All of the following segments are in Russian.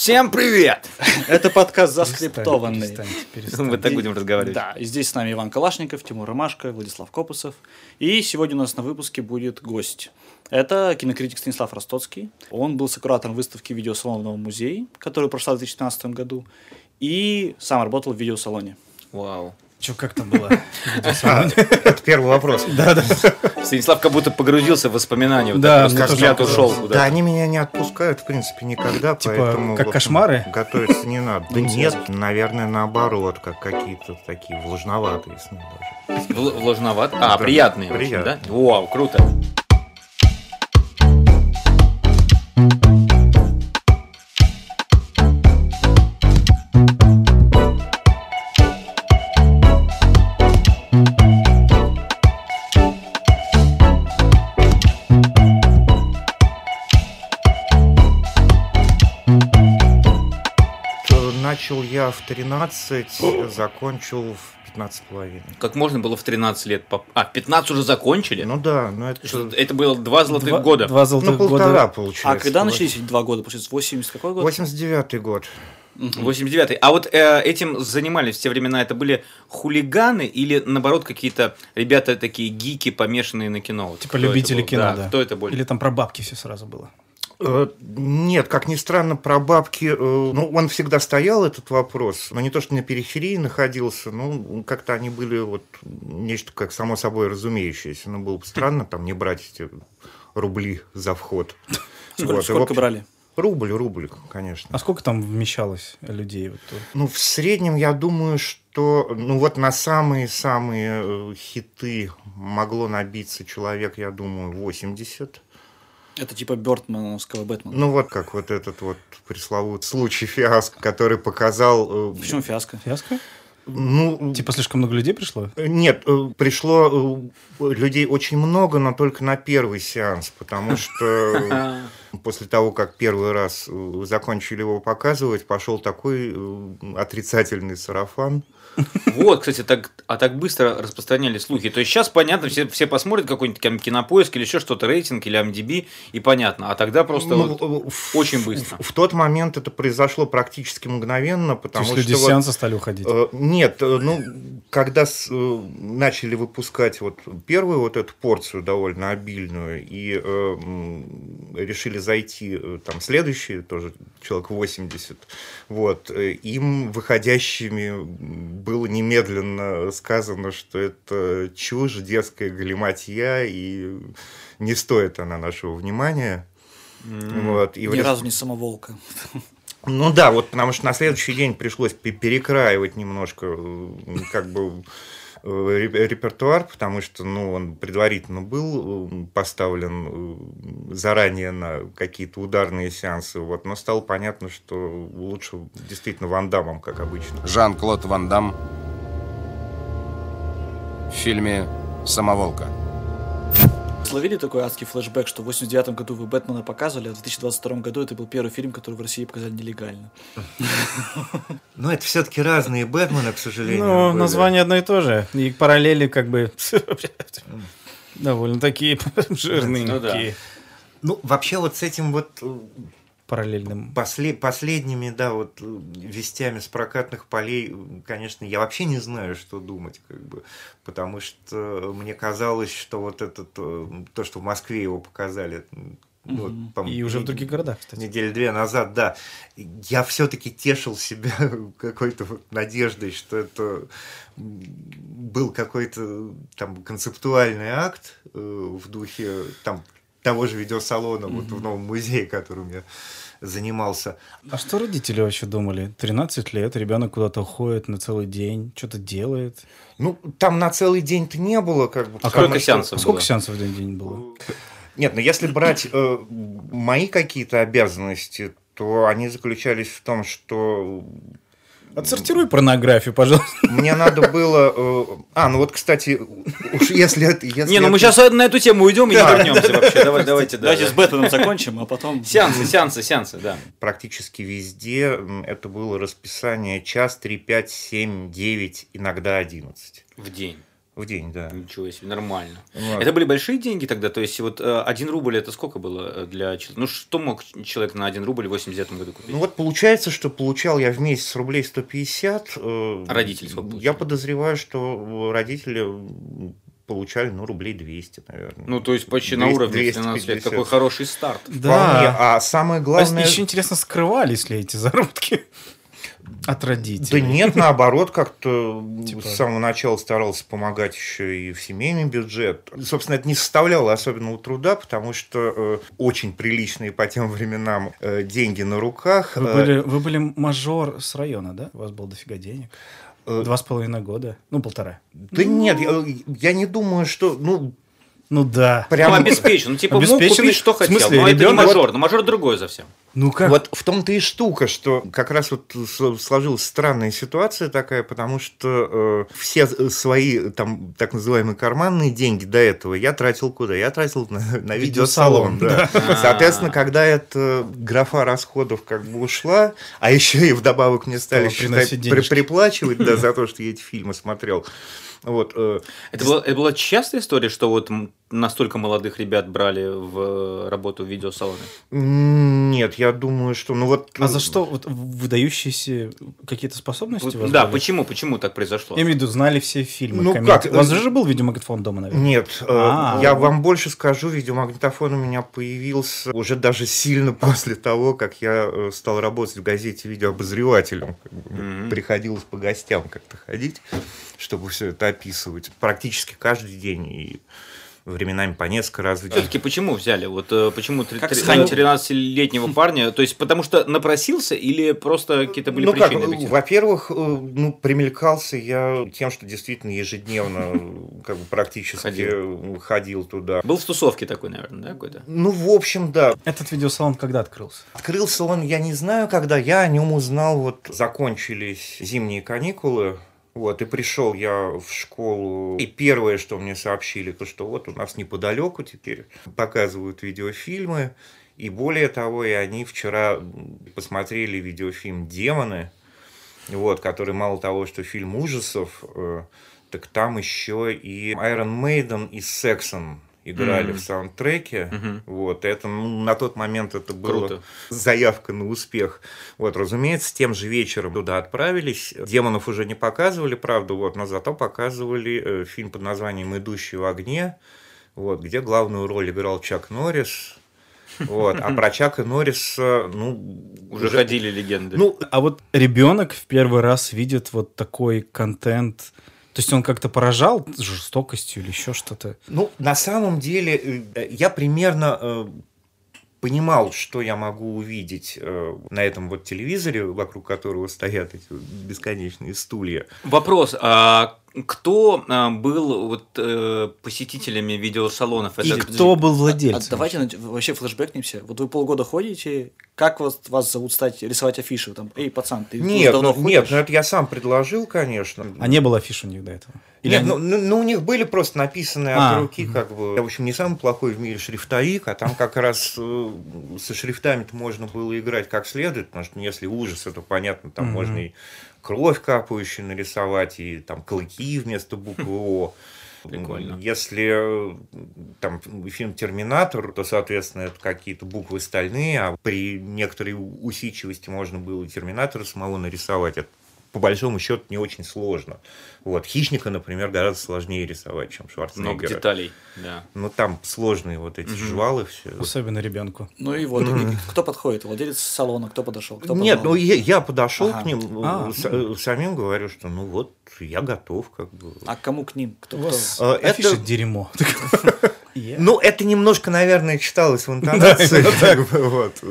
Всем привет! Это подкаст заскриптованный. Перестаньте, перестаньте. Мы так будем разговаривать. Да, и здесь с нами Иван Калашников, Тимур Ромашко, Владислав Копусов. И сегодня у нас на выпуске будет гость. Это кинокритик Станислав Ростоцкий. Он был сокуратором выставки видеосалона в Новом музее, которая прошла в 2015 году. И сам работал в видеосалоне. Вау. Че, как там было? А, это первый вопрос. Да, да. Станислав как будто погрузился в воспоминания. Да, взгляд ушел Да, они меня не отпускают, в принципе, никогда, Типа, поэтому... как кошмары? Готовиться не надо. Да нет, наверное, наоборот, как какие-то такие влажноватые сны даже. Вл- Влажноват. А, приятные. приятные. Вау, круто. Я в 13, закончил в 15 половиной. Как можно было в 13 лет... поп- А, 15 уже закончили? Ну да, ну это... Что- Это было два золотых Два- года. Два Ну, золотых полтора, года. получается. А когда начались эти два года? Получается, 80 какой год? 89-й год. 89-й. А вот э, этим занимались в те времена, это были хулиганы или, наоборот, какие-то ребята такие гики, помешанные на кино? Вот Типа кто любители кино, да. Кто это больше? Или там про бабки все сразу было. Э, Нет, как ни странно, про бабки, э, ну, он всегда стоял, этот вопрос, но не то, что на периферии находился, ну, как-то они были вот нечто как само собой разумеющееся. Ну, было бы странно там не брать эти рубли за вход. Сколько, Вот, и, в сколько общем, брали? Рубль, рубль, конечно. А сколько там вмещалось людей? Ну, в среднем, я думаю, что, ну, вот на самые-самые э, хиты могло набиться человек, я думаю, 80. Это типа Бёртмановского Бэтмена. Ну, вот как вот этот вот пресловутый случай фиаско, который показал... э, Почему фиаско? Фиаско? Ну, Типа слишком много людей пришло? нет, э, пришло э, людей очень много, но только на первый сеанс, потому что после того, как первый раз э, закончили его показывать, пошел такой э, отрицательный сарафан. Вот, кстати, так, а так быстро распространялись слухи. То есть сейчас понятно, все, все посмотрят какой-нибудь там кинопоиск или еще что-то, рейтинг или MDB, и понятно. А тогда просто Ну, вот в- очень быстро. В, в тот момент это произошло практически мгновенно, То потому есть люди что... с вот, сеанса стали уходить. Э, Нет, э, ну, когда с- э, начали выпускать вот первую вот эту порцию довольно обильную и э, решили зайти э, там следующие, тоже человек 80, вот, э, им выходящими было немедленно сказано, что это чушь, детская галиматья, и не стоит она нашего внимания. Вот, и Ни рес- разу не самоволка. ну да, вот потому что на следующий день пришлось пе- перекраивать немножко как бы репертуар, потому что ну, он предварительно был э, поставлен э, заранее на какие-то ударные сеансы, вот, но стало понятно, что лучше действительно Ван Дамом, как обычно. Жан-Клод Ван Дам в фильме «Самоволка». Словили такой адский флешбэк, что в 89 году вы Бэтмена показывали, а в 2022 году это был первый фильм, который в России показали нелегально. Но это все-таки разные Бэтмены, к сожалению. Ну, название одно и то же. И параллели как бы довольно такие жирные. Ну. Ну, вообще вот с этим вот э, Параллельным. После- последними, да, вот э, вестями с прокатных полей, конечно, я вообще не знаю, что думать, как бы, потому что мне казалось, что вот этот, э, то, что в Москве его показали, ну, вот, по-моему, И уже в других городах, кстати. Недели две назад, да, я все-таки тешил себя какой-то вот надеждой, что это был какой-то там концептуальный акт э, в духе там того же видеосалона вот в новом музее, которым я занимался. А что родители вообще думали? 13 лет, ребенок куда-то уходит на целый день, что-то делает. Ну, там на целый день-то не было, как бы. А сколько сеансов? А сколько было? сеансов в день, день было? Нет, ну если брать э, мои какие-то обязанности, то они заключались в том, что Отсортируй порнографию, пожалуйста. мне надо было... э, а, ну вот, кстати, уж если это... Если Не, ну мы сейчас на эту тему уйдем и не вернемся вообще. Давай, давайте, да. Давайте да. с Бэтменом закончим, а потом... Сеансы, сеансы, сеансы, да. Практически везде это было расписание час, три, пять, семь, девять, иногда одиннадцать. В день. В день, да. Ничего себе, нормально. Вот. Это были большие деньги тогда? То есть, вот э, один рубль это сколько было э, для человека? Ну, что мог человек на один рубль в 89 году купить? Ну вот получается, что получал я в месяц рублей 150. э, А родители сколько Я получали? подозреваю, что родители получали, ну, рублей 200, наверное. Ну, то есть, почти на 200, уровне 13 лет. 250. Какой хороший старт. Вполне. Да. А самое главное... Еще интересно, скрывались ли эти заработки от родителей? Да нет, наоборот, как-то Типа- с самого начала старался помогать еще и в семейный бюджет. Собственно, это не составляло особенного труда, потому что э, очень приличные по тем временам э, деньги на руках. Вы Э, были, вы были мажор с района, да? У вас было дофига денег. Э, Два с половиной года. Ну, полтора. Да нет, я, я не думаю, что... Ну, Ну да. прям... Ну, обеспечен. Ну, типа, мог Обеспеченный? купить, что В хотел. смысле, но это не ребенок- мажор. Но мажор другой совсем. Ну как? Вот в том-то и штука, что как раз вот сложилась странная ситуация такая, потому что э, все свои там так называемые карманные деньги до этого я тратил куда? Я тратил на, на Видеосалон, видеосалон. Да. Соответственно, когда эта графа расходов как бы ушла, а еще и вдобавок мне стали считать, при- приплачивать да, за то, что я эти фильмы смотрел. Вот, э, Это была, это была частая история, что вот настолько молодых ребят брали в э, работу в видеосалоны? нет, я думаю, что ну вот. А за что? Вот выдающиеся какие-то способности Вот, да, были? почему, почему так произошло? Я имею в виду, знали все фильмы, Ну комедии. как, У вас же был видеомагнитофон дома, наверное? Нет, э, А. я вам больше скажу, видеомагнитофон у меня появился уже даже сильно после того, как я э, стал работать в газете видеообозревателем. Мне Мгм. Приходилось по гостям как-то ходить, чтобы все это описывать. Практически каждый день и временами по несколько раз в день. Все-таки почему взяли? Вот э, почему три- Как три- схотел. 13-летнего парня? То есть, потому что напросился или просто какие-то были ну как, причины? объективные? во-первых, э, ну, примелькался я тем, что действительно ежедневно э, как бы практически Ходил. ходил туда. Был в тусовке такой, наверное, да, какой-то? Ну, в общем, да, Этот видеосалон когда открылся? Открылся он, я не знаю, когда я о нем узнал, вот закончились зимние каникулы, вот, и пришел я в школу, и первое, что мне сообщили, то, что вот у нас неподалеку теперь показывают видеофильмы, и более того, и они вчера посмотрели видеофильм «Демоны», вот, который мало того, что фильм ужасов, э, так там еще и Iron Maiden и Saxon играли Мгм. в саундтреке. Мгм. Вот, это ну, на тот момент это было Круто. заявка на успех. Вот, разумеется, тем же вечером туда отправились. Демонов уже не показывали, правда, вот, но зато показывали э, фильм под названием «Идущий в огне», вот, где главную роль играл Чак Норрис. Вот, а про Чака Норриса, ну, Уже ходили легенды. Ну, А вот ребенок в первый раз видит вот такой контент. То есть он как-то поражал жестокостью или еще что-то? Ну, на самом деле, э, я примерно э, понимал, что я могу увидеть э, на этом вот телевизоре, вокруг которого стоят эти бесконечные стулья. Вопрос, а кто а, был вот э, посетителями видеосалонов? И Это- кто был А владельцем? давайте на- вообще флешбэкнемся. Вот вы полгода ходите, как вас, вас зовут стать рисовать афиши? Там, эй, пацан, ты Нет, давно ну, нет, ходишь?» ну это я сам предложил, конечно. А не было афиш у них до этого? Или Нет, они- ну, ну, ну, у них были просто написанные А, от руки, как бы. Я, в общем, не самый плохой в мире шрифтовик, а там как раз э, со шрифтами-то можно было играть как следует, потому что ну, если ужас, то понятно, там можно и кровь капающую нарисовать, и там клыки вместо буквы О. Прикольно. Если э, там фильм Терминатор, то, соответственно, это какие-то буквы стальные, а при некоторой усидчивости можно было Терминатора самого нарисовать. Это по большому счету не очень сложно. Вот. Хищника, например, гораздо сложнее рисовать, чем Много Шварценеггера. деталей, да. Ну, там сложные вот эти Мгм. жвалы все. Особенно ребенку. Ну и вот, кто подходит? Владелец салона, кто подошел? Кто Нет, ну я, я подошел Ага. к ним, А, с- э, самим говорю, что ну вот, я готов, как бы. А кому к ним? Кто, кто? А, афиша это- дерьмо. Я- Ну, это немножко, наверное, читалось в интонации.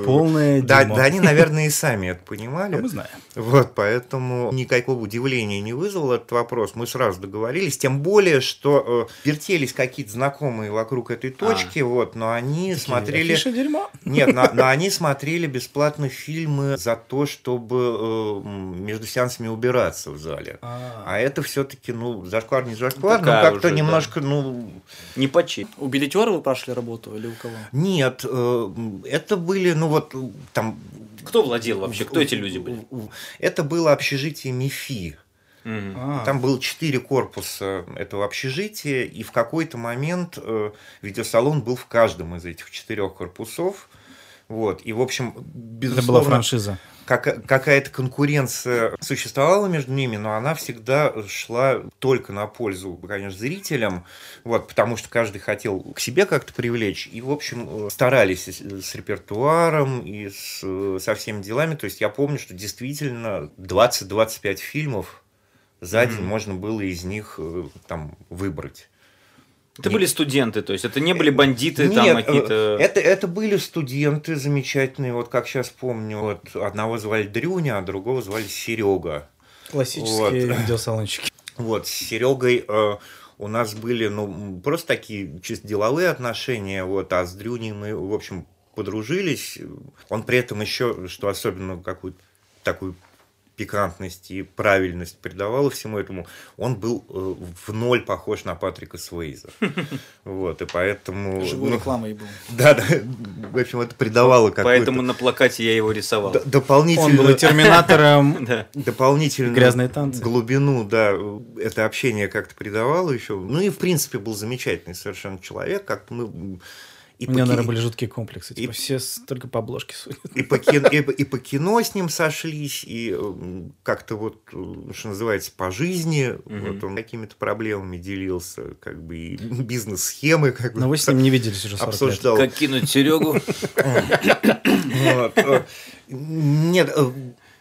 Полное Да, дерьмо. да, они, наверное, и сами это А понимали. мы знаем. Вот, поэтому никакого удивления не вызвал этот вопрос. Мы сразу договорились, тем более, что э, вертелись какие-то знакомые вокруг этой точки, вот, но они смотрели... Дерьмо. Нет, но, но они смотрели бесплатно фильмы за то, чтобы э, между сеансами убираться в зале. А, А это все-таки, ну, зашквар не зашквар, но Такая как-то немножко, ну, Не почти. У билетера вы прошли работу или у кого? нет, э, это были, ну, вот, там... Кто владел вообще? Кто эти люди были? Это было общежитие МИФИ. А, Там было четыре корпуса этого общежития, и в какой-то момент э, видеосалон был в каждом из этих четырех корпусов. Вот. И, в общем, это безусловно, была франшиза. кака- какая-то конкуренция существовала между ними, но она всегда шла только на пользу, конечно, зрителям, вот, потому что каждый хотел к себе как-то привлечь, и, в общем, э, старались и с, репертуаром и с, э, со всеми делами. То есть я помню, что действительно 20-25 фильмов за день можно было из них э, там выбрать. Это были студенты, то есть это не были бандиты, там Нет, какие-то... э, это, это были студенты замечательные, вот как сейчас помню, вот одного звали Дрюня, а другого звали Серега. Классические Вот. видеосалончики. Вот, с Серегой э, у нас были, ну, просто такие чисто деловые отношения, вот, а с Дрюней мы, в общем, подружились. Он при этом еще, что особенно какую-то такую пикантность и правильность придавало всему этому, он был э, в ноль похож на Патрика Свейза. Вот, и поэтому... Живой ну, рекламой был. Да, да, в общем, это придавало какую-то Поэтому на плакате я его рисовал. д- Он был терминатором, Да. дополнительную Грязные танцы. глубину, да, это общение как-то придавало еще. Ну и в принципе был замечательный совершенно человек, как мы и У меня, наверное, были жуткие комплексы. Типа, и- все только по обложке судят. и по, кин- и и по кино с ним сошлись, и как-то вот, что называется, по жизни, вот он какими-то проблемами делился, как бы и бизнес-схемы, как бы Но вы с ним не виделись уже 40 лет. обсуждал. Как кинуть Серегу? Э, Нет, э,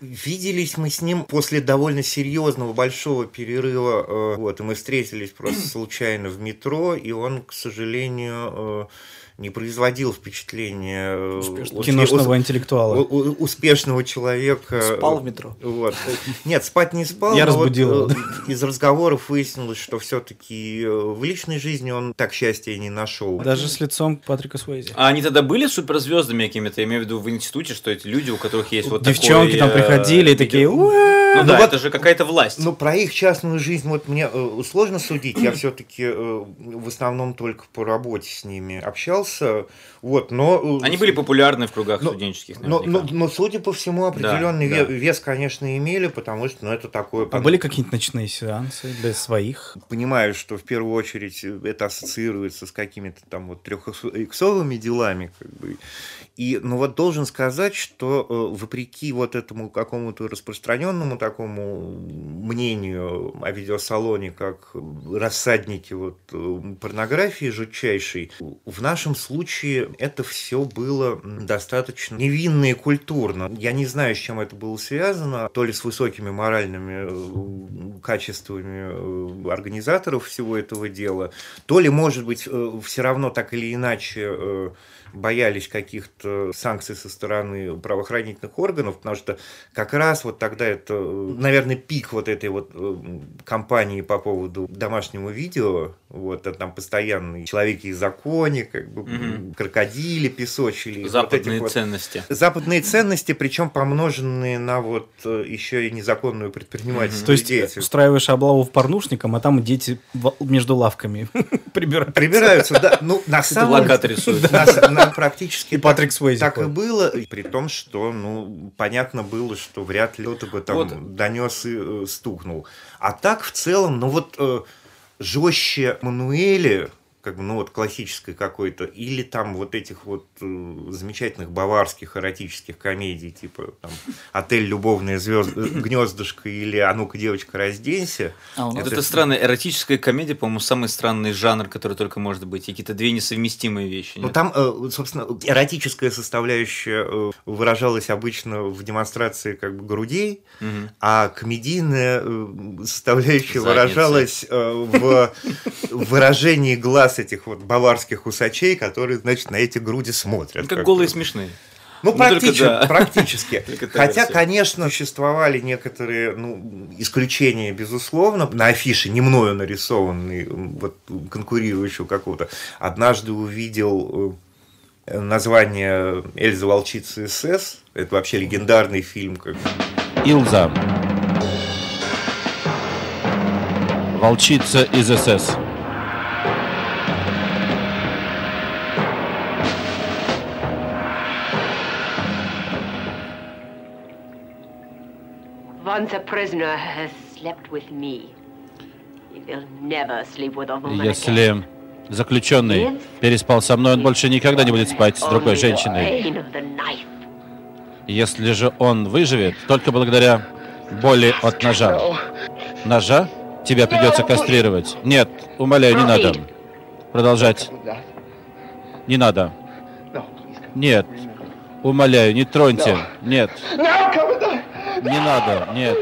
виделись мы с ним после довольно серьезного большого перерыва. э, Вот, и мы встретились просто случайно в метро, и он, к сожалению, не производил впечатления э, Успешного. очень Киношного ус- интеллектуала. у- у- успешного человека. Спал в метро. Вот. Нет, спать не спал. Я но вот, разбудил его, э, из разговоров выяснилось, что все-таки в личной жизни он так счастья и не нашел. Даже с лицом Патрика Суэйзи. А они тогда были суперзвездами какими-то? Я имею в виду в институте, что эти люди, у которых есть вот Девчонки такой, там э, приходили и такие... Ну Ну да, вот- это же какая-то власть. Ну, про их частную жизнь вот мне э, сложно судить. Я все-таки в основном только по работе с ними общался. Вот, но... э, Они были популярны в кругах Но- студенческих, но, наверняка. но, но, судя по всему, определенный Да, ве- да. вес, конечно, имели, потому что ну, это такое... А были какие-нибудь ночные сеансы для своих? Понимаю, что в первую очередь это ассоциируется с какими-то там вот трехиксовыми делами, как бы. И, ну вот должен сказать, что э, вопреки вот этому какому-то распространенному такому мнению о видеосалоне как рассаднике вот э, порнографии жутчайшей, в нашем случае это все было достаточно невинно и культурно. Я не знаю, с чем это было связано, то ли с высокими моральными э, качествами э, организаторов всего этого дела, то ли, может быть, все равно так или иначе э, боялись каких-то санкций со стороны правоохранительных органов, потому что как раз вот тогда это, наверное, пик вот этой вот э, кампании по поводу домашнего видео, вот, а там постоянные человеки в законе, как бы Мгм. крокодили песочили. Западные вот- ценности. Западные ценности, причем помноженные на вот э, еще и незаконную предпринимательскую То есть деятельность. устраиваешь облаву в порнушникам, а там дети между лавками прибирают. Прибираются, да. Ну, на самом плакат рисуют. Практически И Патрик Суэйзи так и было, и при том, что, ну, понятно было, что вряд ли кто-то бы там Вот. донес и э, стукнул. А так, в целом, ну вот э, жестче Мануэли, как бы, ну вот классической какой-то, или там вот этих вот э, замечательных баварских эротических комедий, типа там «Отель любовное звезд... гнездышко» или «А ну-ка, девочка, разденься». А у Вот нас это странная эротическая комедия, по-моему, самый странный жанр, который только может быть. И Какие-то две несовместимые вещи. Ну там, э, собственно, эротическая составляющая э, выражалась обычно в демонстрации как бы грудей, Мгм. а комедийная э, составляющая Задницы. выражалась э, в выражении глаз этих вот баварских усачей, которые, значит, на эти груди смотрят. Как бы. голые смешные. Ну, Ну, только практически. да. практически. Только Хотя, версия. конечно, существовали некоторые ну, исключения, безусловно. На афише, не мною нарисованный, вот, конкурирующего какого-то. Однажды увидел э, название Эльза Волчица СС. Это вообще легендарный фильм. Как... Илза. Волчица из СС. Once a prisoner has slept with me, he will never sleep with a woman again. Если заключенный переспал со мной, он больше никогда не будет спать с другой женщиной. Если же он выживет, только благодаря боли от ножа. Ножа? Тебя придется кастрировать. Нет, умоляю, не надо. Продолжать. Не надо. Нет. Умоляю, не троньте. Нет. Не надо. Нет.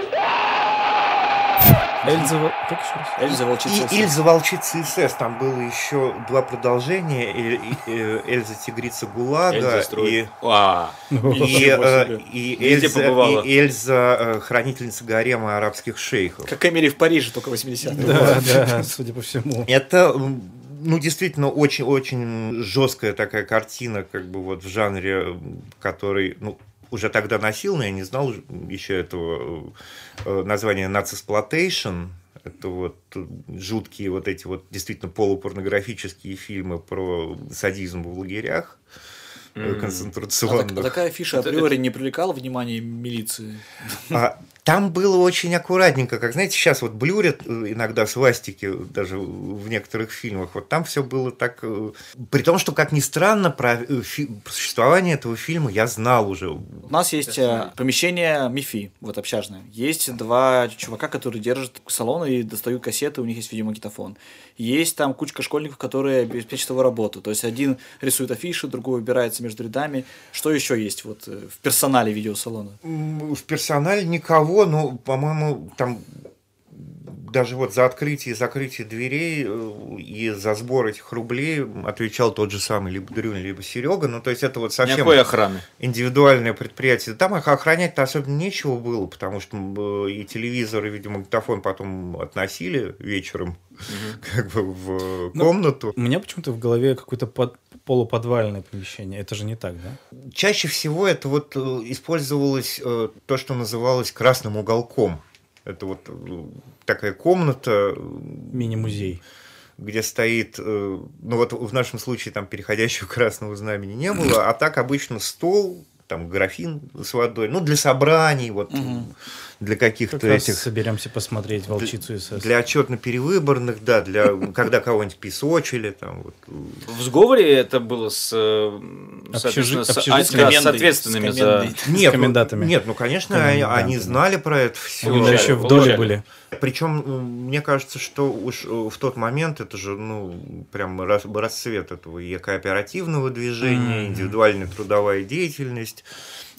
Эльза... Как еще раз? Эльза волчица. И Ильза волчица СС, там было еще два продолжения. И- э, Эльза тигрица ГУЛАГа Эльза и. А, и, Ничего э, и Эльза, и Эльза э, хранительница гарема арабских шейхов. Как Эмили в Париже, только 80-е. Да, да, судя по всему. Это, ну, действительно, очень-очень жесткая такая картина, как бы вот в жанре, который, ну, уже тогда носил, но я не знал еще этого э, названия «Нацисплотейшн». Это вот э, жуткие вот эти вот действительно полупорнографические фильмы про садизм в лагерях э, М. А, так- концентрационных. а такая фиша Это- априори не привлекала внимание милиции. А, там было очень аккуратненько, как знаете, сейчас вот блюрят э, иногда свастики даже в некоторых фильмах. Вот там все было так. э, При том, что, как ни странно, про э, фи- существование этого фильма я знал уже. У нас есть помещение МИФИ, вот общажное. Есть два чувака, которые держат салон и достают кассеты, у них есть видеомагнитофон. Есть там кучка школьников, которые обеспечат его работу. То есть один рисует афиши, другой убирается между рядами. Что еще есть вот в персонале видеосалона? В персонале никого, но, по-моему, там даже вот за открытие и закрытие дверей э, и за сбор этих рублей отвечал тот же самый либо Дрюня, либо Серега. Ну, то есть это вот совсем... никакой охраны. индивидуальное предприятие. Там их охранять-то особенно нечего было, потому что м, и телевизор, и видеомагнитофон потом относили вечером как бы в Ну, комнату. У меня почему-то в голове какое-то под- полуподвальное помещение. Это же не так, да? Чаще всего это вот э, использовалось э, то, что называлось красным уголком. Это вот э, такая комната, Мини-музей. где стоит, э, ну вот в нашем случае там переходящего красного знамени не было, а так обычно стол, там графин с водой, ну для собраний, вот для каких-то этих соберемся посмотреть «Волчицу СС». Для отчетно-перевыборных, да, для когда кого-нибудь песочили, там вот. В сговоре это было с, э, соответственно, а, с ответственными с за... Нет. Ну, нет, ну конечно, они, знали про это все. Они еще в получали. доле были. Причем мне кажется, что уж э, в тот момент это же, ну, прям рас- расцвет этого и кооперативного движения, Мгм. индивидуальная трудовая деятельность.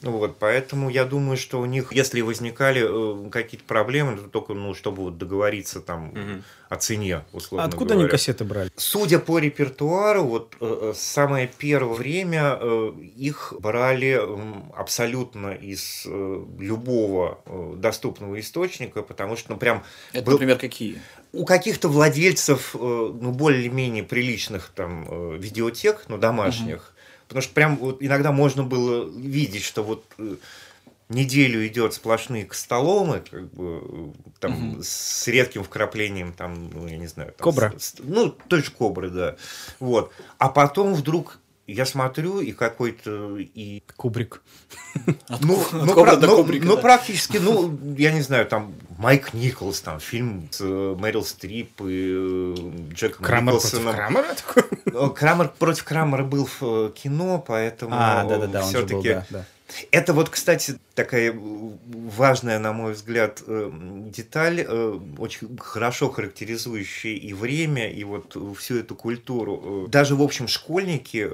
Вот, поэтому я думаю, что у них, если возникали э, какие-то проблемы, то только, ну, чтобы вот договориться там Мгм. о цене, условно А откуда они говоря. кассеты брали? Судя по репертуару, вот э, э, самое первое время э, их брали м, абсолютно из э, любого э, доступного источника, потому что, ну, прям Это, был- например, какие? у каких-то владельцев, э, ну, более-менее приличных там э, видеотек, ну, домашних, потому что прям вот иногда можно было видеть, что вот э, неделю идет сплошные костоломы, как бы, э, там, с редким вкраплением, там, ну, я не знаю. там, Кобра. с- ну, той же кобры, да. Вот. А потом вдруг я смотрю, и какой-то и Кубрик. ну, от ну, Кобры пра- до ну, Кубрика, ну, да. практически, ну, я не знаю, там Майк Николс, там фильм с э, Мэрил Стрип и э, Джеком Крамер против Николсоном. Крамера? такой? Э, Крамер против Крамера был в кино, поэтому А, он же был, все-таки да, да. Это вот, кстати, такая важная, на мой взгляд, э, деталь, э, очень хорошо характеризующая и время, и вот всю эту культуру. Э, Даже, в общем, школьники,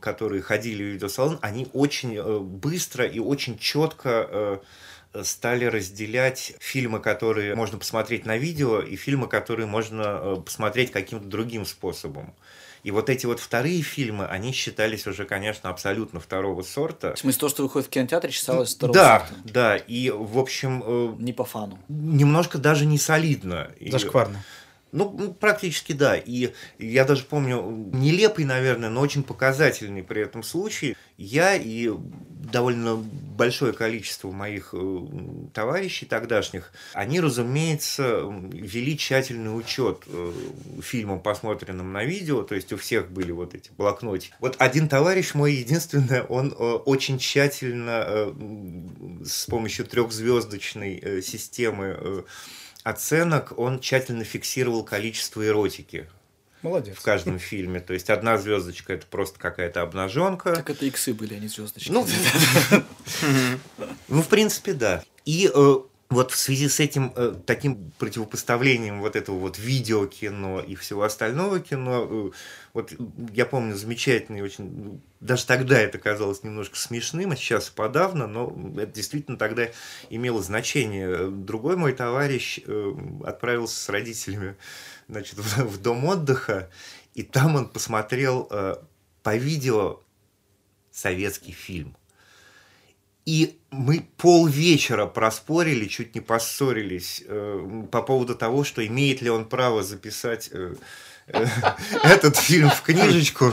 которые ходили в видеосалон, они очень быстро и очень четко стали разделять фильмы, которые можно посмотреть на видео, и фильмы, которые можно посмотреть каким-то другим способом. И вот эти вот вторые фильмы, они считались уже, конечно, абсолютно второго сорта. В смысле, то, что выходит в кинотеатре, считалось второго Да, сорта. да, и, в общем, э, Не по фану. немножко даже не солидно. И- Зашкварно. ну, ну, практически да. И я даже помню, нелепый, наверное, но очень показательный при этом случай. Я и довольно большое количество моих э, товарищей тогдашних, они, разумеется, вели тщательный учет э, фильмам, посмотренным на видео, то есть у всех были вот эти блокнотики. Вот один товарищ мой, единственное, он э, очень тщательно с помощью трехзвездочной системы оценок, он тщательно фиксировал количество эротики Молодец. в каждом фильме. То есть одна звездочка это просто какая-то обнаженка. Так это иксы были, а не звездочки. Ну, ну, в принципе, да. И э, вот в связи с этим э, таким противопоставлением вот этого вот видеокино и всего остального кино, э, вот я помню замечательный очень, ну, даже тогда это казалось немножко смешным, а сейчас подавно, но это действительно тогда имело значение. Другой мой товарищ э, отправился с родителями значит, в, дом отдыха, и там он посмотрел по видео советский фильм. И мы полвечера проспорили, чуть не поссорились э, по поводу того, что имеет ли он право записать э, э, этот фильм в книжечку.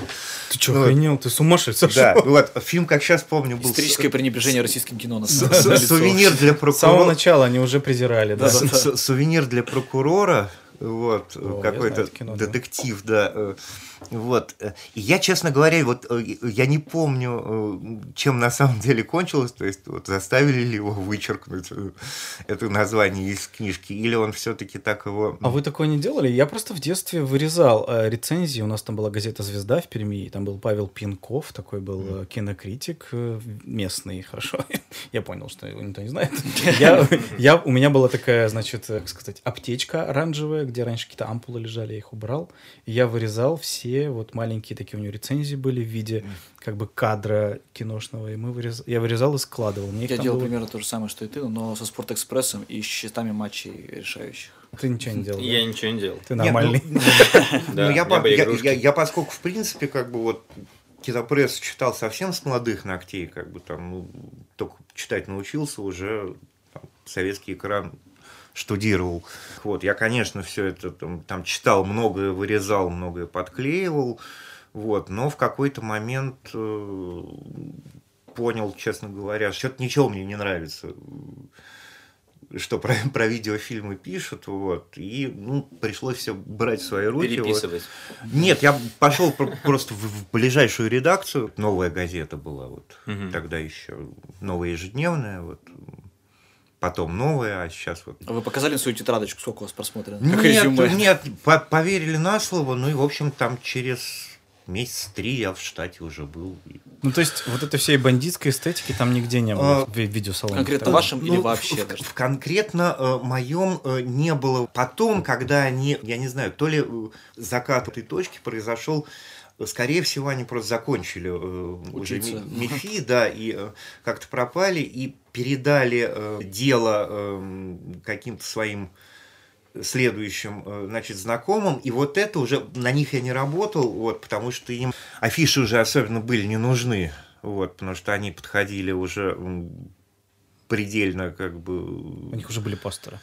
Ты что, Ну, охренел? Ты с ума сошел? Да, вот фильм, как сейчас помню, был Историческое пренебрежение российским кино на с- с- сувенир для С самого прокурора. начала они уже презирали, да. С- с- Сувенир для прокурора. Вот, какой-то да. детектив, да. э, Вот. э, я, честно говоря, вот э, я не помню, э, чем на самом деле кончилось, то есть вот заставили ли его вычеркнуть это название из книжки, или он все-таки так его... А вы такое не делали? Я просто в детстве вырезал рецензии. У нас там была газета «Звезда» в Перми. и Там был Павел Пинков, такой был э, кинокритик местный, хорошо. Я понял, что его никто не знает. Я, я, у меня была такая, значит, как сказать, аптечка оранжевая, где раньше какие-то ампулы лежали, я их убрал. И я вырезал все вот маленькие такие у него рецензии были в виде как бы кадра киношного. И мы вырез... я вырезал и складывал. Мне Я делал было- примерно то же самое, что и ты, но со Спортэкспрессом и счетами матчей решающих. Ты ничего не делал. да? Я ничего не делал. Ты нормальный. Да, я поскольку, в принципе, как бы вот кинопресс читал совсем с молодых ногтей, как бы там, ну, только читать научился уже, там, советский экран штудировал. Вот, я, конечно, все это там, там читал, многое вырезал, многое подклеивал, вот, но в какой-то момент э, понял, честно говоря, что-то ничего мне не нравится что про, про видеофильмы пишут, вот, и, ну, пришлось все брать в свои руки. вот. Переписывать. Нет, я пошел про- просто в, ближайшую редакцию. Новая газета была вот тогда еще новая ежедневная, вот потом новая, а сейчас вот. А вы показали свою тетрадочку, сколько у вас просмотрено? Нет, нет, по- поверили на слово, ну и в общем там через месяц три я в штате уже был. Ну, то есть, вот этой всей бандитской эстетики там нигде не было А, в ви- видеосалоне. конкретно тогда. вашем или Ну, вообще в, даже? в конкретно э, моем э, не было. Потом, когда они, я не знаю, то ли э, закат этой точки произошел, скорее всего, они просто закончили э, уже Учиться. МИФИ, да, и э, как-то пропали, и передали э, дело э, каким-то своим следующим, э, значит, знакомым, и вот это уже, на них я не работал, вот, потому что им афиши уже особенно были не нужны, вот, потому что они подходили уже предельно, как бы... У них уже были постеры.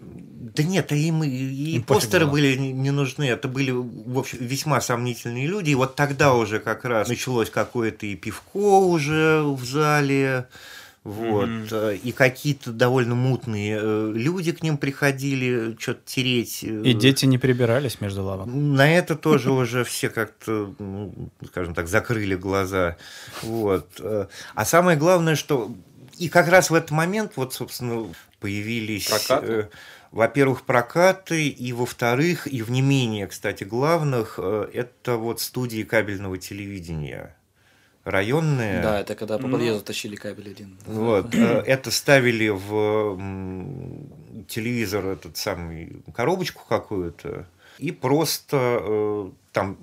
Да нет, а им и, Им постеры было. были не нужны, это были, в общем, весьма сомнительные люди, и вот тогда уже как раз началось какое-то и пивко уже в зале, вот, э, и какие-то довольно мутные э, люди к ним приходили, что-то тереть. э, И дети не прибирались между лавок. на это тоже уже все как-то, ну, скажем так, закрыли глаза. Вот. А самое главное, что и как раз в этот момент, вот, собственно, появились, Прокаты? э, во-первых, прокаты, и во-вторых, и в не менее, кстати, главных, э, это вот студии кабельного телевидения районные. Да, это когда по Ну. подъезду тащили кабель один. Вот, э, это ставили в телевизор этот самый коробочку какую-то и просто э, там,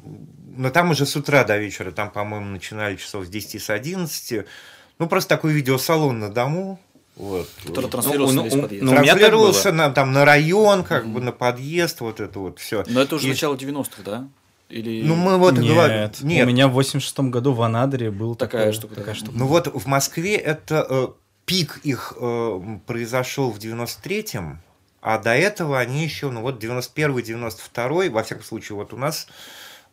но там уже с утра до вечера, там, по-моему, начинали часов с 10 с 11, ну просто такой видеосалон на дому, вот. Который транслировался Ну, на весь ну, подъезд. ну, Транслировался на, там, на район, как бы на подъезд, вот это вот все. Но это уже И- начало 90-х, да? Или... Ну, мы вот нет, говорим- у меня в 86 году в Анадыре был Такая такой- штука, Такая да. штука. Ну вот в Москве это э, пик их э, произошел в 93-м, а до этого они еще, ну вот 91-92, во всяком случае, вот у нас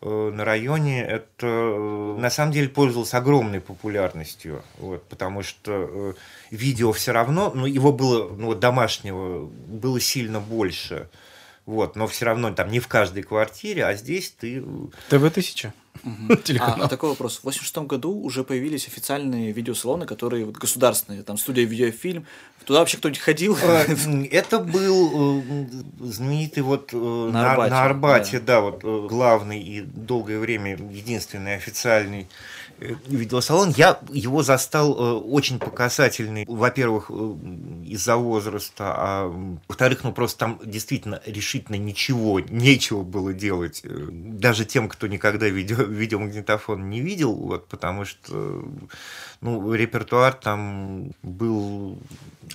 э, на районе, это э, на самом деле пользовалось огромной популярностью, вот, потому что э, видео все равно, ну, его было, ну, вот домашнего было сильно больше, вот, но все равно там не в каждой квартире, а здесь ты... ТВ-1000. А, Телеканал. а такой вопрос. В 86 году уже появились официальные видеосалоны, которые вот государственные, там студия видеофильм. Туда вообще кто-нибудь ходил? Э, Это был э, знаменитый вот э, на Арбате, на Арбате, да, вот главный и долгое время единственный официальный видеосалон. Я его застал э, очень показательный, во-первых, э, из-за возраста, а во-вторых, ну просто там действительно решительно ничего, нечего было делать. э, Даже тем, кто никогда видео, видеомагнитофон не видел, вот, потому что ну, репертуар там был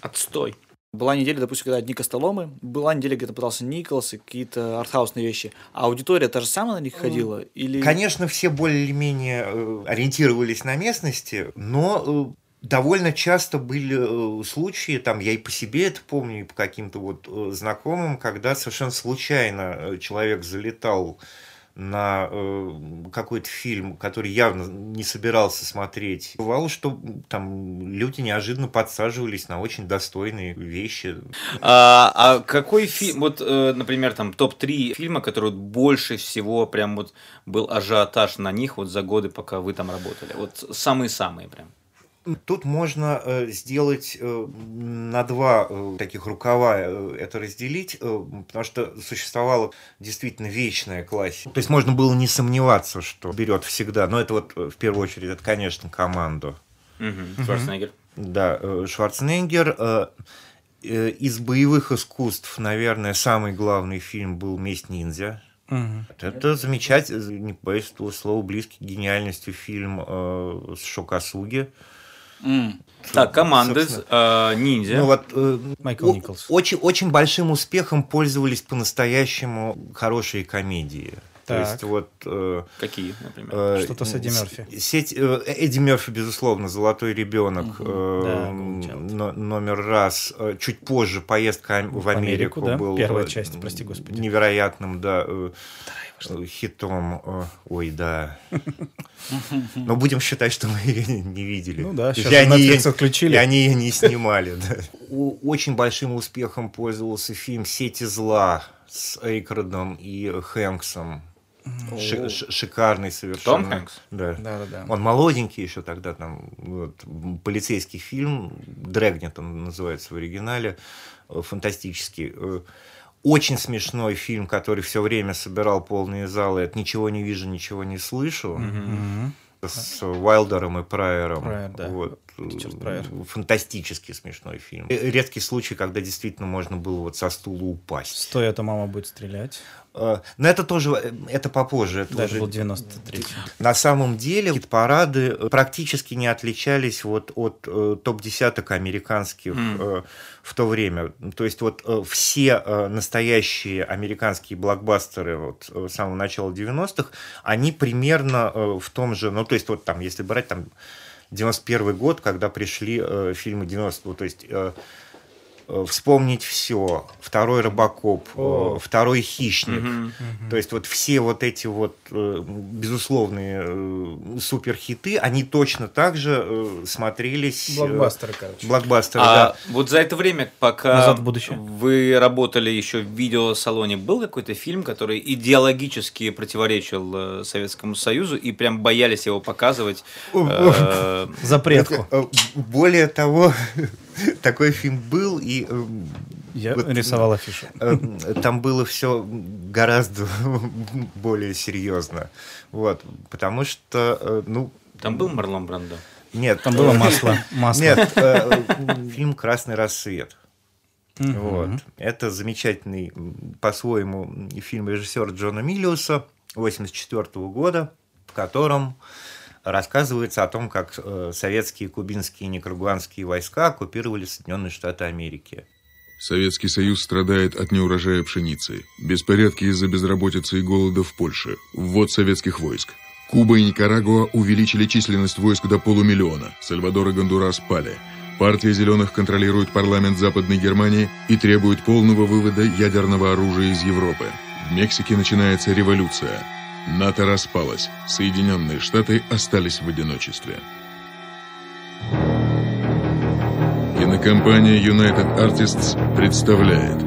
Отстой. Была неделя, допустим, когда одни костоломы, была неделя, где пытался Николас и какие-то артхаусные вещи. А аудитория та же самая на них ходила? Или... Конечно, все более-менее э, ориентировались на местности, но э, довольно часто были э, случаи, там я и по себе это помню, и по каким-то вот знакомым, когда совершенно случайно человек залетал на э, какой-то фильм, который явно не собирался смотреть. Бывало, что там люди неожиданно подсаживались на очень достойные вещи. А, а какой фильм, вот, э, например, там топ-3 фильма, которые вот больше всего прям вот был ажиотаж на них вот за годы, пока вы там работали? Вот самые-самые прям. Тут можно э, сделать э, на два э, таких рукава это разделить, потому что существовала действительно вечная классика. То есть можно было не сомневаться, что берет всегда. Но это вот в первую очередь, это, конечно, команду. Шварценеггер. Да, Шварценеггер. Из боевых искусств, наверное, самый главный фильм был «Месть ниндзя». Мгм. Это замечательный, не боюсь этого слова, близкий к гениальности фильм э, с Шокасуги. М. Так, команды, Собственно. э, ниндзя. Ну вот э, Майкл Николс. Очень, очень большим успехом пользовались по-настоящему хорошие комедии. То Так. есть вот э, Какие, например? э, Что-то с Эдди Мерфи. Сеть э, Эдди Мерфи, безусловно, золотой ребенок. э, Да, но- номер раз. Э, Чуть позже поездка в, В Америку, Америку, да, был первая часть, прости господи. невероятным, да. э, хитом. э, Ой, да. Но будем считать, что мы ее не видели. Ну да, сейчас и они Netflix отключили. И они ее не снимали. да. Очень большим успехом пользовался фильм «Сети зла» с Эйкродом и Хэнксом. Ши- шикарный совершенно. Том Хэнкс? Да. Да-да-да. Он молоденький еще тогда, там, вот, полицейский фильм, Дрэгнет он называется в оригинале, э, фантастический. Э, Очень смешной фильм, который все время собирал полные залы. Это «Ничего не вижу, ничего не слышу». С Уайлдером и Прайером. Прайер, да. Вот. Прайер. Фантастически смешной фильм. Э, Редкий случай, когда действительно можно было вот со стула упасть. Стоя, то мама будет стрелять. Э, Но это тоже, э, это попозже. Это Да, это уже был 93 на самом деле хит-парады э, практически не отличались вот от э, топ-десяток американских э, в то время. То есть вот э, все э, настоящие американские блокбастеры вот, с самого начала 90-х, они примерно э, в том же, ну то есть вот там, если брать там 91 год, когда пришли э, фильмы 90-го, то есть вспомнить все, второй Робокоп, э, О. второй Хищник, Мгм. то есть вот все вот эти вот э, безусловные э, суперхиты, они точно так же э, смотрелись. э, Блокбастеры, короче. Блокбастеры, А да. вот за это время, пока вы работали еще в видеосалоне, был какой-то фильм, который идеологически противоречил э, Советскому Союзу и прям боялись его показывать? э, Запретку. Э, Более того, такой фильм был, и э, Я вот, рисовал афишу. э, там было все гораздо более серьезно. Вот, потому что, э, ну, Там был Марлон Брандо? нет. Там было масло. Масло. Нет, э, фильм «Красный рассвет». Вот. Это замечательный по-своему фильм режиссера Джона Миллиуса 1984 года, в котором рассказывается о том, как э, советские, кубинские и никарагуанские войска оккупировали Соединенные Штаты Америки. Советский Союз страдает от неурожая пшеницы, беспорядки из-за безработицы и голода в Польше, ввод советских войск. Куба и Никарагуа увеличили численность войск до полумиллиона, Сальвадор и Гондурас пали. Партия «Зеленых» контролирует парламент Западной Германии и требует полного вывода ядерного оружия из Европы. В Мексике начинается революция. НАТО распалось. Соединенные Штаты остались в одиночестве. Кинокомпания United Artists представляет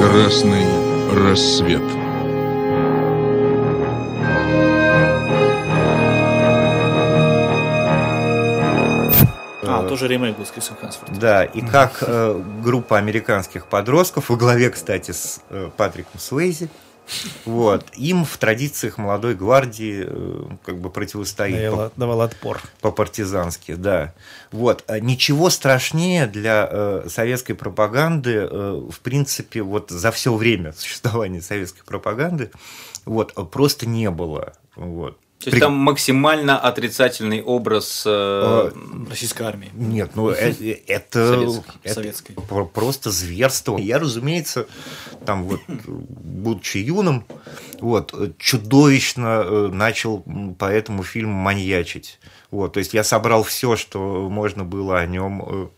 Красный рассвет. Тоже ремейк был с Крисом Хэнсфордом. Да, и как э, группа американских подростков, во главе, кстати, с э, Патриком Суэйзи, вот, им в традициях молодой гвардии э, как бы противостоит Давал, по- давал отпор. по-партизански, да. Вот. А Ничего страшнее для э, советской пропаганды, э, в принципе, вот за все время существования советской пропаганды, вот, просто не было. Вот. То есть При- там максимально отрицательный образ... э, Российской армии. Нет, ну э- э- это, Советской. просто зверство. Я, разумеется, там вот, э, будучи юным, вот, э, чудовищно э, начал по этому фильму маньячить. Вот, то есть я собрал все, что можно было о нем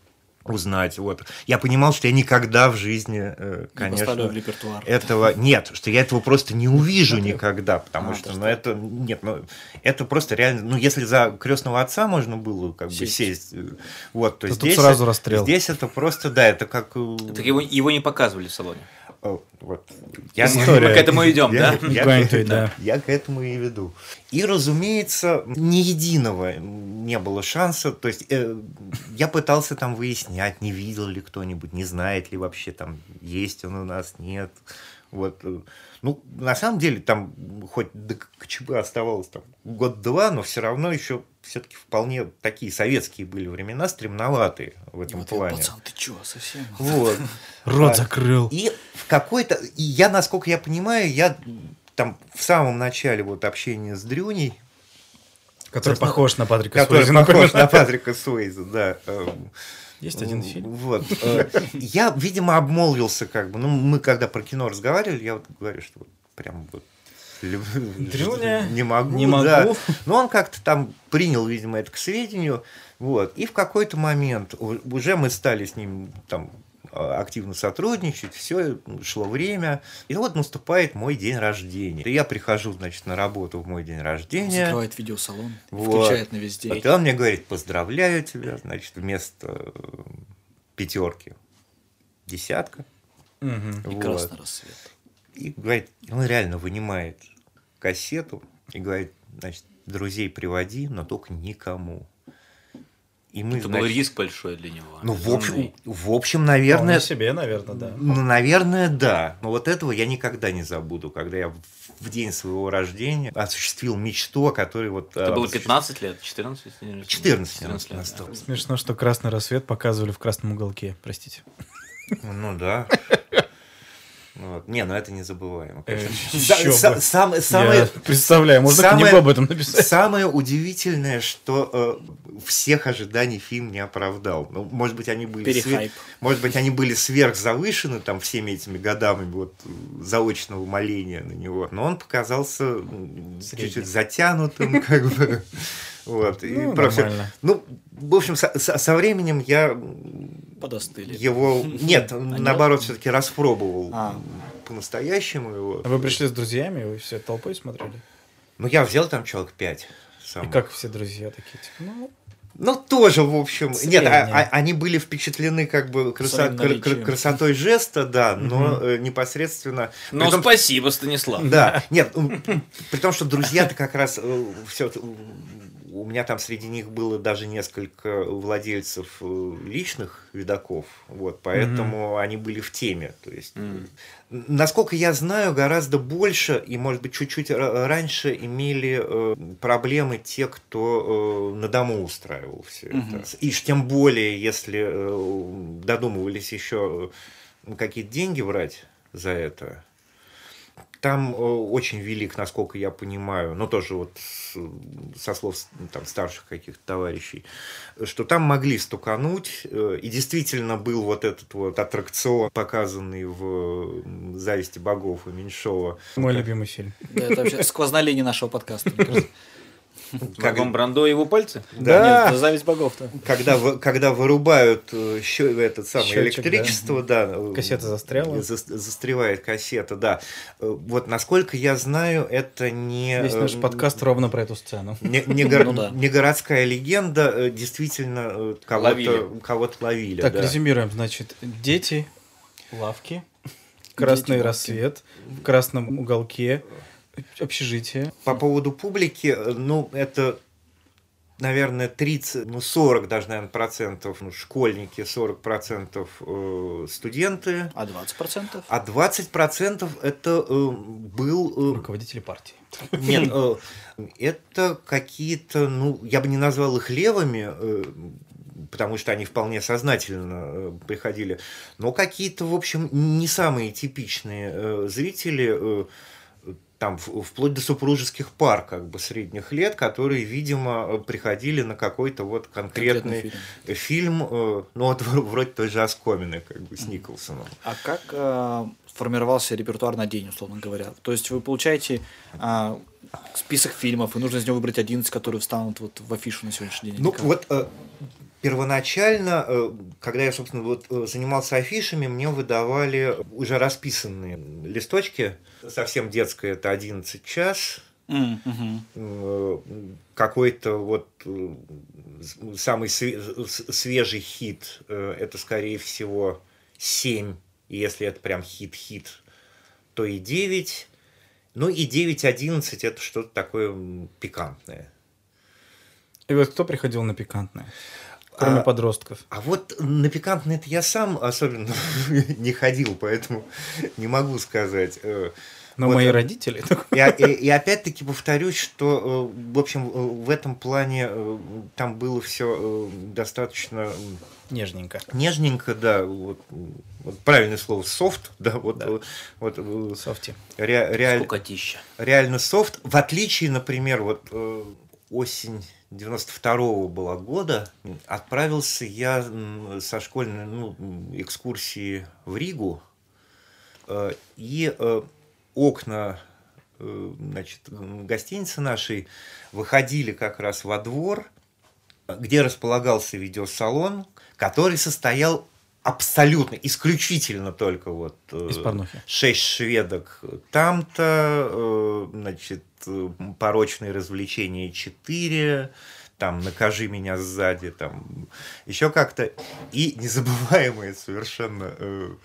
узнать. Вот. Я понимал, что я никогда в жизни, э, Не конечно, в репертуар. этого нет, что я этого просто не увижу никогда, потому А, что, то ну, что? это нет, ну, это просто реально, ну, если за крестного отца можно было как бы Сесть. сесть, э, вот, то То тут здесь сразу расстрел. Здесь это просто, да, это как э, Так его, его не показывали в салоне. Э, вот, я, История. Мы к этому идем, я- да? я- to it, да. я к этому и веду. И, разумеется, ни единого не было шанса. То есть э, я пытался там выяснять, не видел ли кто-нибудь, не знает ли вообще там есть он у нас, нет. Вот. Ну, на самом деле, там хоть до КЧБ оставалось там год-два, но все равно еще все-таки вполне такие советские были времена, стремноватые в этом Вот, плане. Пацан, ты чё, совсем? Вот. Рот закрыл. И в какой-то... И я, насколько я понимаю, я там в самом начале вот общения с Дрюней, Который похож на Патрика который Суэйзи, похож например. на Патрика Суэйза, да. Есть один фильм. Вот. Я, видимо, обмолвился как бы. Ну, мы когда про кино разговаривали, я вот говорю, что прям вот Дрюня, не могу, не да. могу. Но он как-то там принял, видимо, это к сведению. Вот. И в какой-то момент уже мы стали с ним там активно сотрудничать, все, шло время. И вот наступает мой день рождения. И я прихожу, значит, на работу в мой день рождения. Закрывает видеосалон, Вот. включает на весь день. Вот, и он мне говорит, поздравляю тебя, значит, вместо э, пятерки десятка. И Вот. красный рассвет. И говорит, он реально вынимает кассету и говорит, значит, друзей приводи, но только никому. И мы, Это был значит, риск большой для него. ну, в общем, в общем, наверное, Вполне себе, наверное, да. ну, наверное, да. Но вот этого я никогда не забуду, когда я в- день своего рождения осуществил мечту, о которой вот... Это а, было осуществ- 15 лет, 14 если не ошибаюсь? 14 14 лет. настало. да. Смешно, что красный рассвет показывали в красном уголке. Простите. Ну да. Вот. Не, ну это незабываемо. Э. Самое, Я представляю, можно самое- книгу об этом написать. самое удивительное, что э, всех ожиданий фильм не оправдал. Ну, может быть, они были Перехайп. может быть, они были сверхзавышены там всеми этими годами вот заочного моления на него, но он показался чуть-чуть затянутым, как бы. Вот. И Ну, про всё. нормально. Ну, в общем, со, со- со временем я Подостыли. его... Нет, наоборот, все-таки распробовал А. по-настоящему его. А Вы пришли с друзьями, вы все толпой смотрели? Ну, я взял там человек пять. И как все друзья такие, типа, ну, Ну, тоже, в общем... Среднее. Нет, а- а- они были впечатлены как бы красо- Своим кр- кр- красотой жеста, да, но э, непосредственно... Ну, При том- спасибо, Станислав. Да, нет, м, при том, что друзья-то как раз все... У меня там среди них было даже несколько владельцев э, личных видаков, вот, поэтому они были в теме. То есть, М. насколько я знаю, гораздо больше и, может быть, чуть-чуть ра- раньше имели э, проблемы те, кто э, на дому устраивал все это. И тем более, если э, додумывались еще э, какие-то деньги брать за это. Там э, очень велик, насколько я понимаю, но тоже вот со слов там, старших каких-то товарищей, что там могли стукануть, э, и действительно был вот этот вот аттракцион, показанный в «Зависти богов» у Меньшова. мой любимый фильм. Да, это вообще сквозная линия нашего подкаста. Как- Вагон Брандо и его пальцы? Нет, это зависть богов-то. когда, вы- когда вырубают э, щё- этот самый Счётчик, электричество, да. э, Кассета застряла. зас- застревает кассета, да. Э, Вот насколько я знаю, это не... Весь наш э, подкаст ровно про эту сцену. Не, не гор- Ну да. не городская легенда, э, действительно э, кого-то Ловили. кого-то ловили. Так, да. резюмируем, значит, дети, лавки, красный рассвет, в красном уголке, общежитие. По поводу публики, э, ну, это, наверное, 30, ну, 40 даже, наверное, процентов ну, школьники, 40 процентов э, студенты, А 20%? а 20 процентов это э, был... э, Руководители партии. Нет, э, это какие-то, ну, я бы не назвал их левыми, э, потому что они вполне сознательно э, приходили, но какие-то, в общем, не самые типичные э, зрители, э, там, вплоть до супружеских пар, как бы, средних лет, которые, видимо, э, приходили на какой-то вот конкретный, Конкретный фильм, э, ну, вот вроде той же Оскомины, как бы, с Николсоном. А как э, формировался репертуар на день, условно говоря? То есть вы получаете а, список фильмов, и нужно из него выбрать 11, которые встанут вот в афишу на сегодняшний день? Ну, как? вот э, первоначально, э, когда я, собственно, вот, э, занимался афишами, мне выдавали уже расписанные листочки. Совсем детское, это 11 час. Э, Какой-то вот э, самый свежий хит, э, это, скорее всего, 7. И если это прям хит-хит, то и 9. Ну и 9-11 это что-то такое пикантное. И вот кто приходил на пикантное? Кроме А, подростков. А вот на пикантный это я сам особенно не ходил, поэтому не могу сказать. Э, Но вот, мои э, родители... И, и- и опять-таки повторюсь, что, э, в общем, в этом плане там было все достаточно Нежненько. нежненько, да, вот, вот правильное слово софт, да, вот, э, вот э, Софти. ре- реаль- Скукотища. реально софт. В отличие, например, вот осень 92 было года, отправился я со школьной ну, экскурсии в Ригу, э, и э, окна э, значит, гостиницы нашей выходили как раз во двор, где располагался видеосалон, который состоял абсолютно, исключительно только вот э, Из порнухи. шесть шведок там-то, э, значит, порочные развлечения 4, там, накажи меня сзади, там, еще как-то. И незабываемое совершенно э,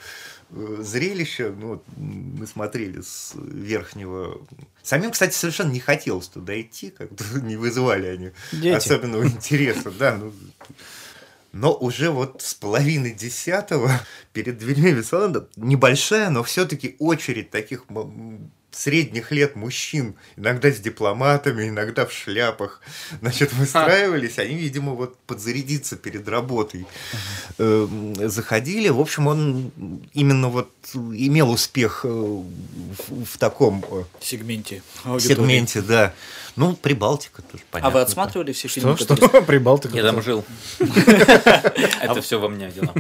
э, зрелище, ну, вот мы смотрели с верхнего... Самим, кстати, совершенно не хотелось туда идти, как-то не вызывали они Дети. особенного интереса, да, ну, но уже вот с половины десятого перед дверьми висала небольшая, но все-таки очередь таких средних лет мужчин, иногда с дипломатами, иногда в шляпах, значит, выстраивались, они, видимо, вот подзарядиться перед работой э, заходили. В общем, он именно вот имел успех э, в, в таком э, сегменте. аудитории. сегменте, да. Ну, Прибалтика тоже, понятно. А вы отсматривали все фильмы? Что? которые- Что? Прибалтика. Я там жил. Это все во мне дела.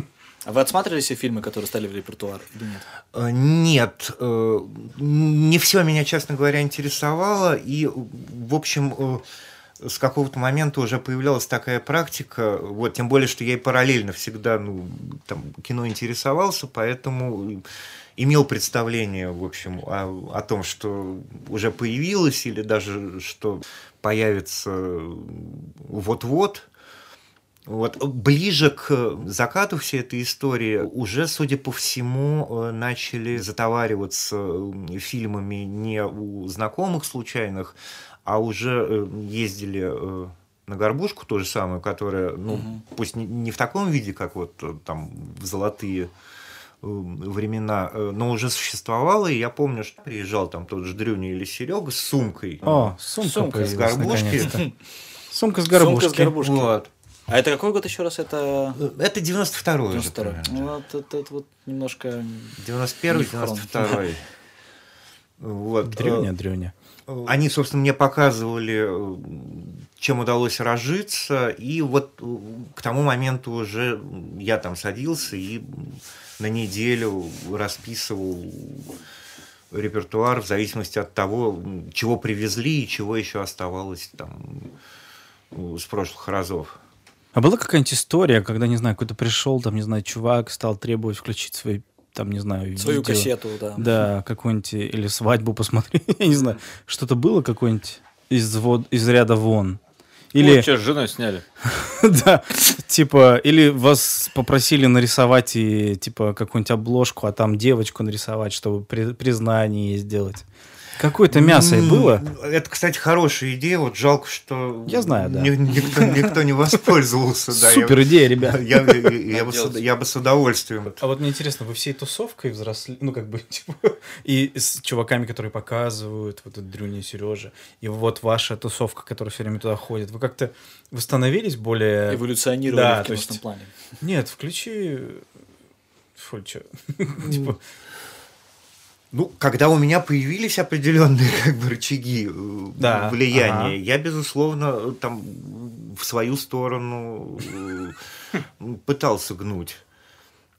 А вы отсматривали все фильмы, которые стали в репертуар? Или нет? Э, Нет, э, не все меня, честно говоря, интересовало. И, в общем, э, с какого-то момента уже появлялась такая практика. Вот, тем более, что я и параллельно всегда ну, там, кино интересовался, поэтому имел представление, в общем, о, о том, что уже появилось, или даже что появится вот-вот. Вот. Ближе к закату всей этой истории уже, судя по всему, э, начали затовариваться фильмами не у знакомых случайных, а уже э, ездили э, на горбушку, то же самое, которая, ну, пусть не, не в таком виде, как вот там в золотые времена, но уже существовала, и я помню, что приезжал там тот же Дрюня или Серега с сумкой. О, сумка, Сумка с горбушки. Сумка с горбушки. Сумка с горбушки. Вот. А это какой год еще раз? Это Э, Это 92-й. уже 92 примерно. Ну, вот это это вот немножко... 91 Не в хрон. 92 Вот. Дрюня, дрюня. Э, Они, собственно, мне показывали, э, чем удалось разжиться, и вот э, к тому моменту уже я там садился и на неделю расписывал репертуар в зависимости от того, чего привезли и чего еще оставалось там с прошлых разов. А была какая-нибудь история, когда, не знаю, какой-то пришел, там, не знаю, чувак стал требовать включить свои, там, не знаю, Свою видео. кассету, да. Да, какой-нибудь, или свадьбу посмотреть, я не знаю. Что-то было какое-нибудь из, вот, из ряда вон? Или, Вот что, с женой сняли. да, типа, или вас попросили нарисовать и, типа, какую-нибудь обложку, а там девочку нарисовать, чтобы при- признание сделать. Какое-то мясо и было? Это, кстати, хорошая идея. Вот жалко, что Я знаю, да. ни- никто, никто не воспользовался. да. Я- Супер идея, ребят. Я, я- я бы, с- я бы с удовольствием. А вот мне интересно, вы всей тусовкой взросли, ну, как бы, типа, и с чуваками, которые показывают, вот этот Дрюня и Сережа, и вот ваша тусовка, которая все время туда ходит, вы как-то восстановились более... Эволюционировали Да, в то киношном есть- плане. Нет, включи... Фу, чё? Типа, Ну, когда у меня появились определенные как бы, рычаги э, Да, влияния, ага. я, безусловно, там в свою сторону э, пытался гнуть.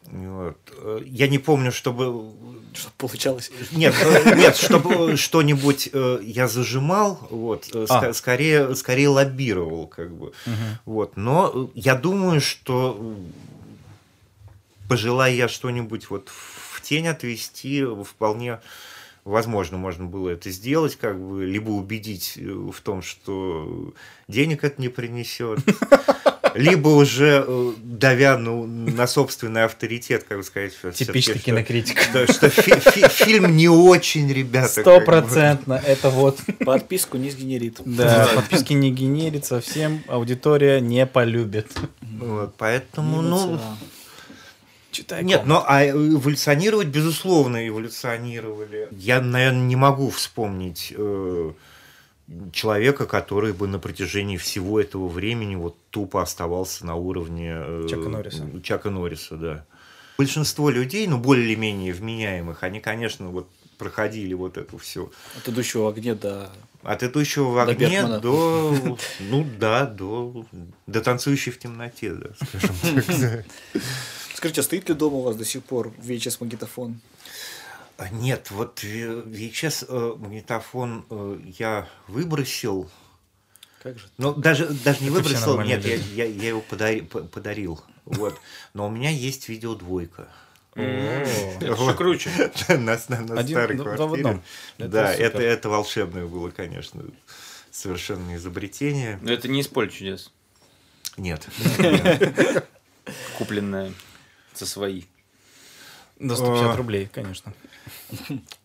Вот. Я не помню, чтобы Что получалось? Нет, э, нет, чтобы что-нибудь я зажимал, вот, А. скорее, скорее лоббировал, как бы. Вот, но я думаю, что пожелая я что-нибудь вот в тень отвести, вполне возможно, можно было это сделать, как бы, либо убедить э, в том, что денег это не принесет, либо уже э, давя ну, на собственный авторитет, как бы сказать, что Типичный что- кинокритик. да, что фи- фи- фильм не очень, ребята. как бы. Стопроцентно, это вот... Подписку не сгенерит. Да, подписки не генерится, всем аудитория не полюбит. Вот, поэтому, ну, Мимо Читай нет, ну, а эволюционировать, безусловно, эволюционировали. Я, наверное, не могу вспомнить э, человека, который бы на протяжении всего этого времени вот тупо оставался на уровне э, Чака Норриса. Чака Норриса, да. Большинство людей, ну, более или менее вменяемых, они, конечно, вот проходили вот эту всю От идущего в огне до... От идущего в До огне Бергмана. до, ну да, до, до танцующей в темноте, да, скажем так. Скажите, а стоит ли дома у вас до сих пор VHS-магнитофон? А Нет, вот э, VHS э, магнитофон э, я выбросил, Как же? ну даже, даже не Это выбросил, нет, я, я, я его подари- по- подарил, вот. Но у меня есть видеодвойка. Это круче. на, на- на Один- старой в квартире. Да, это, это волшебное было, конечно, совершенно изобретение. Но это не из поля чудес. Нет. Купленное за свои. До 150 А. рублей, конечно.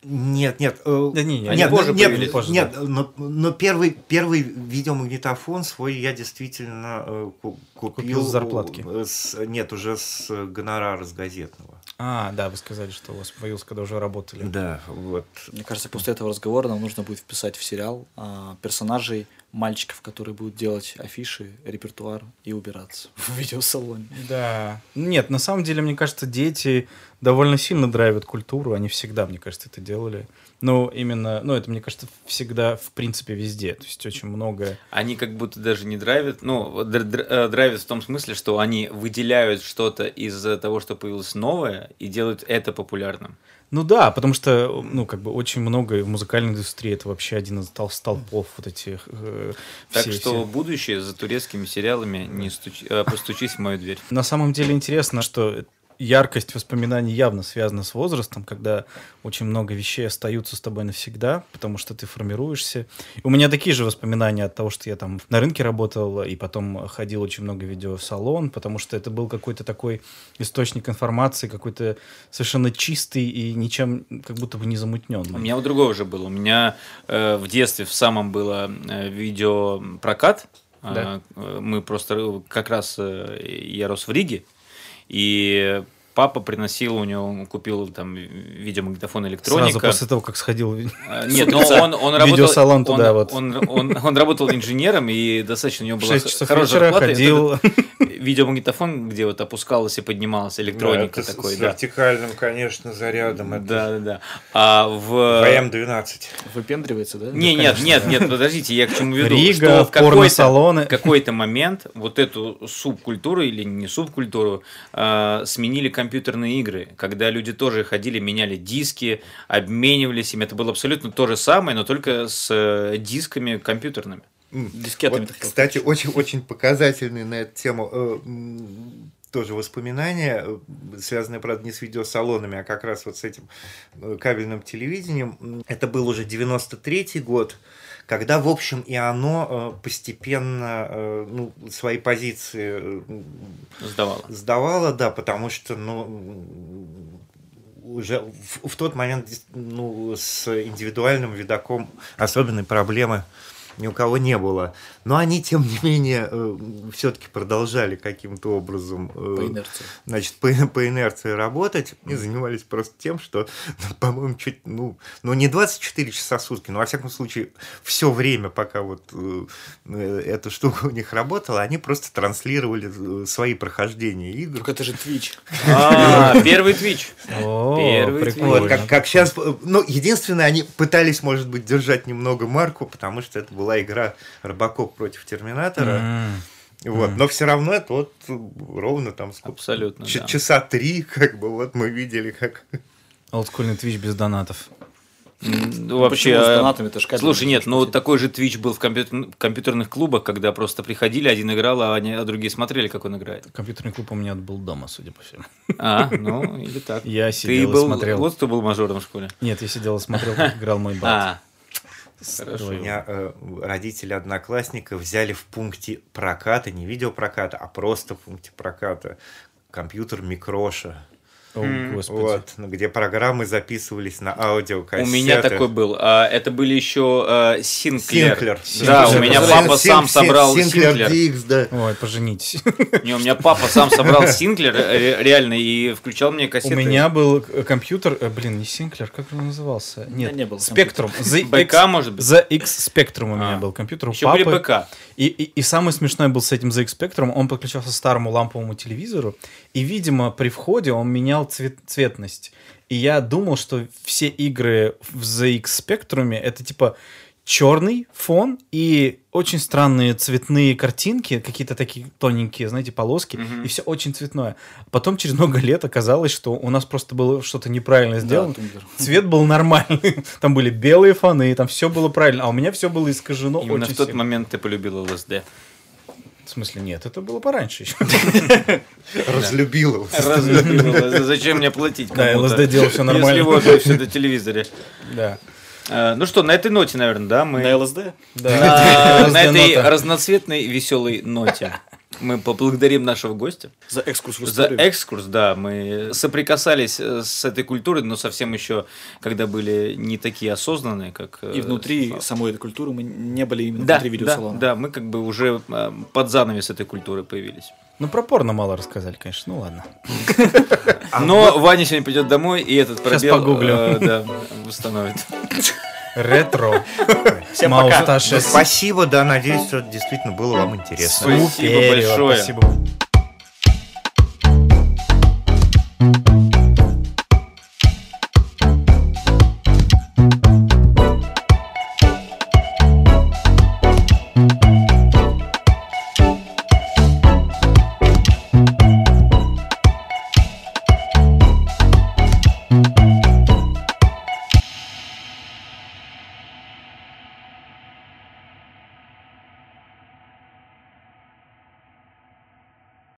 Нет, нет. э, Да не, не, нет, позже нет, появились. Позже, нет, да. но, но первый, первый видеомагнитофон свой я действительно э, ку- купил. Купил с зарплатки? э, с- нет, уже с э, гонорара с газетного. А, да, вы сказали, что у вас появился, когда уже работали. Да, вот. Мне кажется, после этого разговора нам нужно будет вписать в сериал а, персонажей мальчиков, которые будут делать афиши, репертуар и убираться в видеосалоне. Да. Нет, на самом деле, мне кажется, дети довольно сильно драйвят культуру. Они всегда, мне кажется, это делали. Ну, именно, ну, это, мне кажется, всегда, в принципе, везде. То есть очень много... Они как будто даже не драйвят. Ну, э, драйвят в том смысле, что они выделяют что-то из того, что появилось новое, и делают это популярным. Ну да, потому что, ну, как бы очень много в музыкальной индустрии это вообще один из тол- столпов вот этих... э, Так все- что все. будущее за турецкими сериалами не стучи- э, постучись в мою дверь. На самом деле интересно, что яркость воспоминаний явно связана с возрастом, когда очень много вещей остаются с тобой навсегда, потому что ты формируешься. У меня такие же воспоминания от того, что я там на рынке работал, и потом ходил очень много видео в салон, потому что это был какой-то такой источник информации, какой-то совершенно чистый и ничем как будто бы не замутненный. У меня у другого же было. У меня э, в детстве в самом было э, видеопрокат. Да. Э, мы просто э, как раз э, я рос в Риге, и папа приносил у него, он купил там видеомагнитофон электроника. Сразу после того, как сходил... А, Нет, но он, он работал... Видеосалон он, туда вот. Он, он, он работал инженером, и достаточно у него была В 6 х- часов хорошая вечера и ходил... видеомагнитофон, где вот опускалась и поднималась электроника Да, это с- такой, с да. вертикальным, конечно, зарядом. Это Да, да, да. А в... ВМ-12. Выпендривается, да? Не, нет, нет, нет, подождите, я к чему веду. Рига, что в какой-то, порно-салоны. какой-то момент вот эту субкультуру или не субкультуру э, сменили компьютерные игры, когда люди тоже ходили, меняли диски, обменивались им. Это было абсолютно то же самое, но только с э, дисками компьютерными. Дискетами, Вот, кстати, очень, очень показательный на эту тему э, тоже воспоминания, э, связанные, правда, не с видеосалонами, а как раз вот с этим э, кабельным телевидением. Это был уже 93-й год, когда, в общем, и оно постепенно ну, свои позиции Сдавало. сдавало, да, потому что, ну, уже в, в тот момент ну, с индивидуальным видаком особенной проблемы ни у кого не было. Но они, тем не менее, все-таки продолжали каким-то образом э, По инерции. значит, по, по инерции работать и занимались просто тем, что, ну, по-моему, чуть, ну, ну, не 24 часа в сутки, но, во всяком случае, все время, пока вот э, э, эта штука у них работала, они просто транслировали э, свои прохождения игр. Только это же Twitch. А, первый твич. О, Первый. Вот, как, как сейчас, ну, единственное, они пытались, может быть, держать немного марку, потому что это была игра Робокоп против Терминатора. М. Вот, но все равно это вот ровно там сколько? Абсолютно, Ч- да. часа три, как бы вот мы видели, как Олдскульный твич без донатов. Ну, Вообще, почему с а, донатами? Кабельный слушай, нет, ну такой же твич был в компьютер- компьютерных клубах, когда просто приходили, один играл, а, они, а другие смотрели, как он играет. Компьютерный клуб у меня был дома, судя по всему. А, ну, или так. Я Ты сидел и был, смотрел. вот кто был мажором в школе. Нет, я сидел и смотрел, как играл мой брат. Хорошо. У меня э, родители одноклассника взяли в пункте проката, не видеопроката, а просто в пункте проката компьютер Микроша. О, господи. Вот, где программы записывались на У аудиокассеты. меня такой был. А, это были еще а, Синклер. Синклер. Да, у меня папа Син- сам Син- собрал Синклер Синклер. DX, да. Ой, поженитесь. Не, у меня папа сам собрал Синклер, э, реально, и включал мне У кассеты. меня был э, компьютер, э, блин, не Синклер, как он назывался? Нет, не было Спектрум. БК, может быть? ZX Spectrum у меня А. был компьютер у Еще были. БК. И, и, и самое смешное был с этим ZX Spectrum, он подключался к старому ламповому телевизору, и, видимо, при входе он менял цвет, цветность. И я думал, что все игры в ZX Spectrum это типа черный фон и очень странные цветные картинки, какие-то такие тоненькие, знаете, полоски, и все очень цветное. Потом через много лет оказалось, что у нас просто было что-то неправильно сделано. тумблер. Цвет был нормальный, там были белые фоны, там все было правильно, а у меня все было искажено Именно очень в тот сильно. момент ты полюбил ЛСД. В смысле, нет, это было пораньше еще. Разлюбил его. Разлюбил ЛСД. Зачем мне платить Да, ЛСД делал всё нормально. Если вот все на телевизоре. Да. А, Ну что, на этой ноте, наверное, да, мы... На ЛСД? На на этой разноцветной веселой ноте мы поблагодарим нашего гостя. За экскурс в За историю. экскурс, да, мы соприкасались э, с этой культурой, но совсем еще, когда были не такие осознанные, как... э, И внутри Слава. самой этой культуры мы не были именно да, внутри да, видеосалона. да, мы как бы уже э, под занавес этой культуры появились. Ну, про порно мало рассказали, конечно, ну ладно. Но Ваня сегодня придет домой, и этот Сейчас пробел погуглю. э, да, восстановит. Ретро. Всем пока. Спасибо, да, надеюсь, что действительно было вам интересно. Спасибо большое. Спасибо.